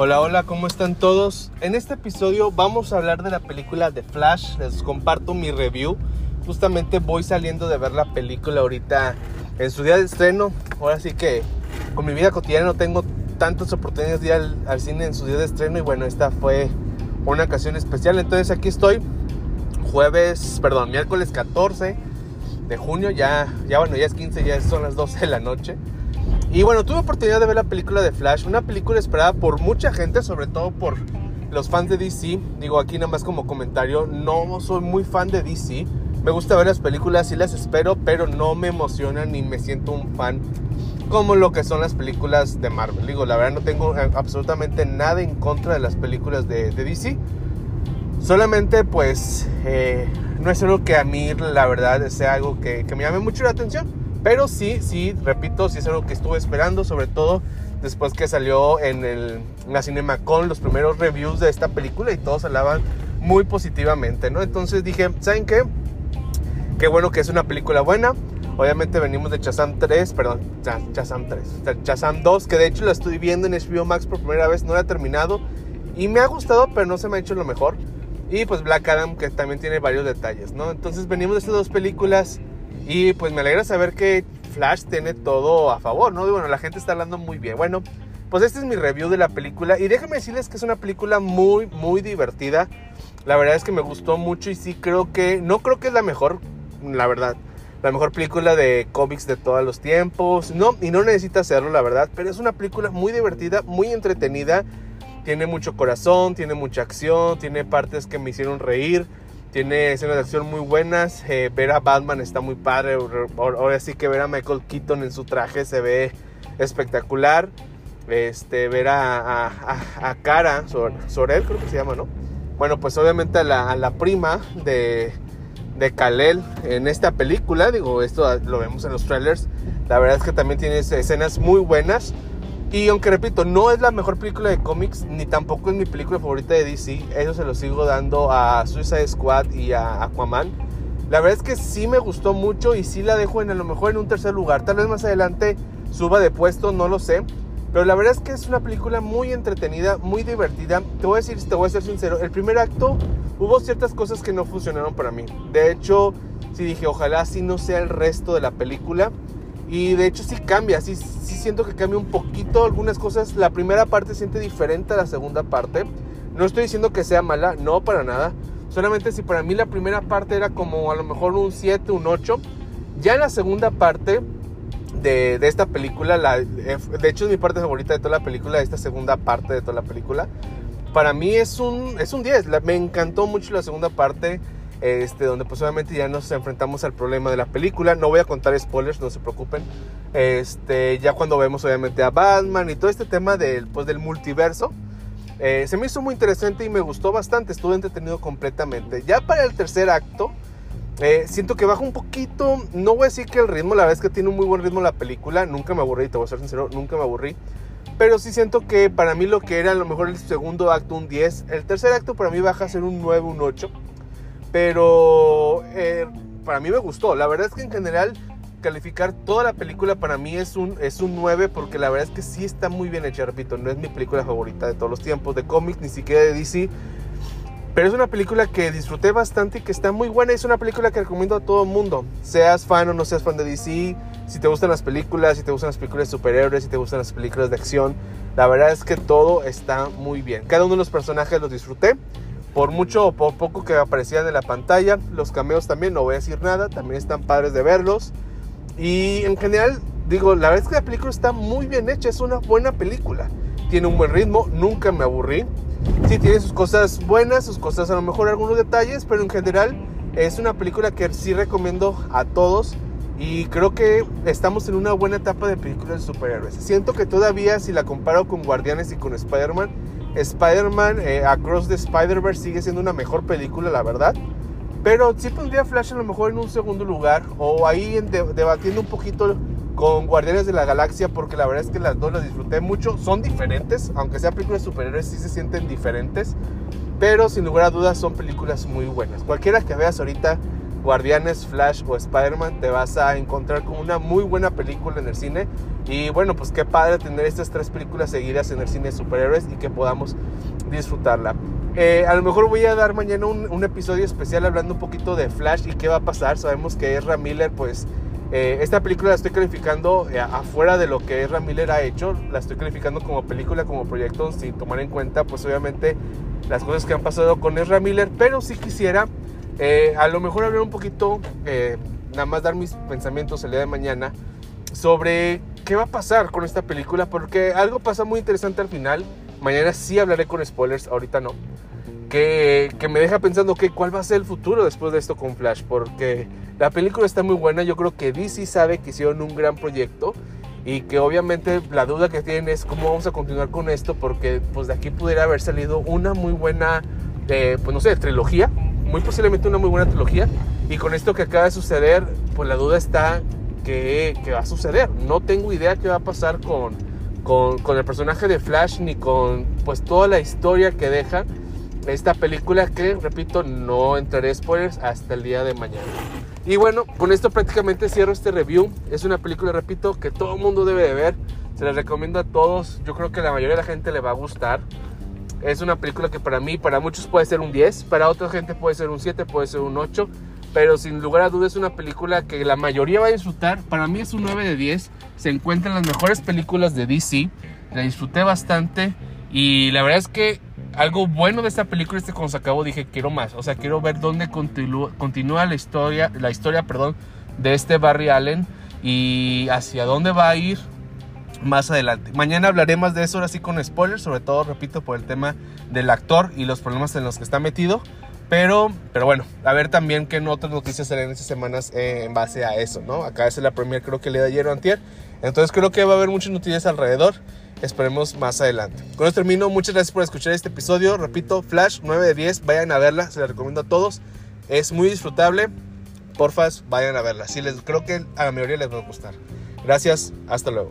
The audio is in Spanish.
Hola, hola, ¿cómo están todos? En este episodio vamos a hablar de la película de Flash. Les comparto mi review. Justamente voy saliendo de ver la película ahorita en su día de estreno. Ahora sí que con mi vida cotidiana no tengo tantas oportunidades de ir al, al cine en su día de estreno y bueno, esta fue una ocasión especial. Entonces aquí estoy, jueves, perdón, miércoles 14 de junio, ya, ya bueno, ya es 15, ya son las 12 de la noche. Y bueno, tuve oportunidad de ver la película de Flash, una película esperada por mucha gente, sobre todo por los fans de DC. Digo aquí nada más como comentario, no soy muy fan de DC. Me gusta ver las películas, sí las espero, pero no me emocionan ni me siento un fan como lo que son las películas de Marvel. Digo, la verdad no tengo eh, absolutamente nada en contra de las películas de, de DC. Solamente pues eh, no es algo que a mí la verdad sea algo que, que me llame mucho la atención. Pero sí, sí, repito, sí es algo que estuve esperando, sobre todo después que salió en, el, en la CinemaCon los primeros reviews de esta película y todos hablaban muy positivamente, ¿no? Entonces dije, ¿saben qué? Qué bueno que es una película buena. Obviamente venimos de Chazam 3, perdón, Chazam 3, Chazam 2, que de hecho la estoy viendo en HBO Max por primera vez, no la he terminado y me ha gustado, pero no se me ha hecho lo mejor. Y pues Black Adam, que también tiene varios detalles, ¿no? Entonces venimos de estas dos películas y pues me alegra saber que Flash tiene todo a favor, ¿no? Bueno, la gente está hablando muy bien. Bueno, pues este es mi review de la película. Y déjenme decirles que es una película muy, muy divertida. La verdad es que me gustó mucho y sí creo que, no creo que es la mejor, la verdad. La mejor película de cómics de todos los tiempos. No, y no necesita hacerlo, la verdad. Pero es una película muy divertida, muy entretenida. Tiene mucho corazón, tiene mucha acción, tiene partes que me hicieron reír. Tiene escenas de acción muy buenas. Eh, ver a Batman está muy padre. Ahora sí que ver a Michael Keaton en su traje se ve espectacular. Este, ver a, a, a Cara, Sorel creo que se llama, ¿no? Bueno, pues obviamente a la, prima de, de Kalel en esta película. Digo, esto lo vemos en los trailers. La verdad es que también tiene escenas muy buenas. Y aunque repito, no es la mejor película de cómics, ni tampoco es mi película favorita de DC, eso se lo sigo dando a Suicide Squad y a Aquaman. La verdad es que sí me gustó mucho y sí la dejo en a lo mejor en un tercer lugar. Tal vez más adelante suba de puesto, no lo sé. Pero la verdad es que es una película muy entretenida, muy divertida. Te voy a decir, te voy a ser sincero, el primer acto hubo ciertas cosas que no funcionaron para mí. De hecho, sí dije, ojalá así no sea el resto de la película. Y de hecho sí cambia, sí, sí siento que cambia un poquito algunas cosas. La primera parte siente diferente a la segunda parte. No estoy diciendo que sea mala, no para nada. Solamente si para mí la primera parte era como a lo mejor un 7, un 8. Ya en la segunda parte de, de esta película, la, de hecho es mi parte favorita de toda la película, esta segunda parte de toda la película. Para mí es un, es un 10. me encantó mucho la segunda parte este, donde pues obviamente ya nos enfrentamos al problema de la película. No voy a contar spoilers, no se preocupen. Este, ya cuando vemos obviamente a Batman y todo este tema del, pues, del multiverso, eh, se me hizo muy interesante y me gustó bastante, estuve entretenido completamente. Ya para el tercer acto, eh, siento que baja un poquito, no voy a decir que el ritmo, la verdad es que tiene un muy buen ritmo la película, nunca me aburrí, te voy a ser sincero, nunca me aburrí. Pero sí siento que para mí lo que era a lo mejor el segundo acto un 10, el tercer acto para mí baja a ser un 9, un 8. Pero eh, para mí me gustó. La verdad es que en general calificar toda la película para mí es un, es un 9 porque la verdad es que sí está muy bien hecha, repito, no es mi película favorita de todos los tiempos de cómics, ni siquiera de DC. Pero es una película que disfruté bastante y que está muy buena. Es una película que recomiendo a todo el mundo. Seas fan o no seas fan de DC. Si te gustan las películas, si te gustan las películas de superhéroes, si te gustan las películas de acción. La verdad es que todo está muy bien. Cada uno de los personajes los disfruté por mucho o por poco que aparecían en la pantalla. Los cameos también, no voy a decir nada, también están padres de verlos. Y en general, digo, la verdad es que la película está muy bien hecha, es una buena película. Tiene un buen ritmo, nunca me aburrí. Sí, tiene sus cosas buenas, sus cosas a lo mejor algunos detalles, pero en general es una película que sí recomiendo a todos. Y creo que estamos en una buena etapa de películas de superhéroes. Siento que todavía si la comparo con Guardianes y con Spider-Man, Spider-Man eh, Across the Spider-Verse sigue siendo una mejor película, la verdad. Pero sí pondría Flash a lo mejor en un segundo lugar. O ahí debatiendo un poquito con Guardianes de la Galaxia. Porque la verdad es que las dos las disfruté mucho. Son diferentes. Aunque sean películas superiores, sí se sienten diferentes. Pero sin lugar a dudas son películas muy buenas. Cualquiera que veas ahorita Guardianes, Flash o Spider-Man, te vas a encontrar con una muy buena película en el cine. Y bueno, pues qué padre tener estas tres películas seguidas en el cine de superhéroes y que podamos disfrutarla. Eh, a lo mejor voy a dar mañana un, episodio especial hablando un poquito de Flash y qué va a pasar. Sabemos que Ezra Miller, pues eh, esta película la estoy calificando eh, afuera de lo que Ezra Miller ha hecho. La estoy calificando como película, como proyecto, sin tomar en cuenta, pues obviamente, las cosas que han pasado con Ezra Miller. Pero si quisiera, a lo mejor hablar un poquito, nada más dar mis pensamientos el día de mañana sobre qué va a pasar con esta película, porque algo pasa muy interesante al final. Mañana sí hablaré con spoilers, ahorita no. Que, me deja pensando que cuál va a ser el futuro después de esto con Flash, porque la película está muy buena, yo creo que DC sabe que hicieron un gran proyecto y que obviamente la duda que tienen es cómo vamos a continuar con esto, porque pues de aquí pudiera haber salido una muy buena, eh, pues no sé, trilogía, muy posiblemente una muy buena trilogía, y con esto que acaba de suceder, pues la duda está que, que va a suceder, no tengo idea qué va a pasar con, con, con el personaje de Flash, ni con pues toda la historia que deja esta película que, repito, no entraré spoilers hasta el día de mañana. Y bueno, con esto prácticamente cierro este review. Es una película, repito, que todo el mundo debe de ver. Se la recomiendo a todos. Yo creo que la mayoría de la gente le va a gustar. Es una película que para mí, para muchos puede ser un 10, para otra gente puede ser un 7, puede ser un 8. Pero sin lugar a dudas es una película que la mayoría va a disfrutar. Para mí es un 9 de 10. Se encuentra en las mejores películas de DC. La disfruté bastante. Y la verdad es que algo bueno de esta película es que cuando se acabó dije quiero más, o sea, quiero ver dónde continúa, continúa la historia, la historia, perdón, de este Barry Allen y hacia dónde va a ir más adelante. Mañana hablaré más de eso, ahora sí con spoilers, sobre todo, repito, por el tema del actor y los problemas en los que está metido. Pero, pero bueno, a ver también qué otras noticias salen estas semanas eh, en base a eso, ¿no? Acá es la premier creo que le da ayer antier. Entonces creo que va a haber muchas noticias alrededor. Esperemos más adelante. Con esto termino. Muchas gracias por escuchar este episodio. Repito, Flash 9 de 10. Vayan a verla. Se la recomiendo a todos. Es muy disfrutable. Porfas, vayan a verla. Sí, les, creo que a la mayoría les va a gustar. Gracias. Hasta luego.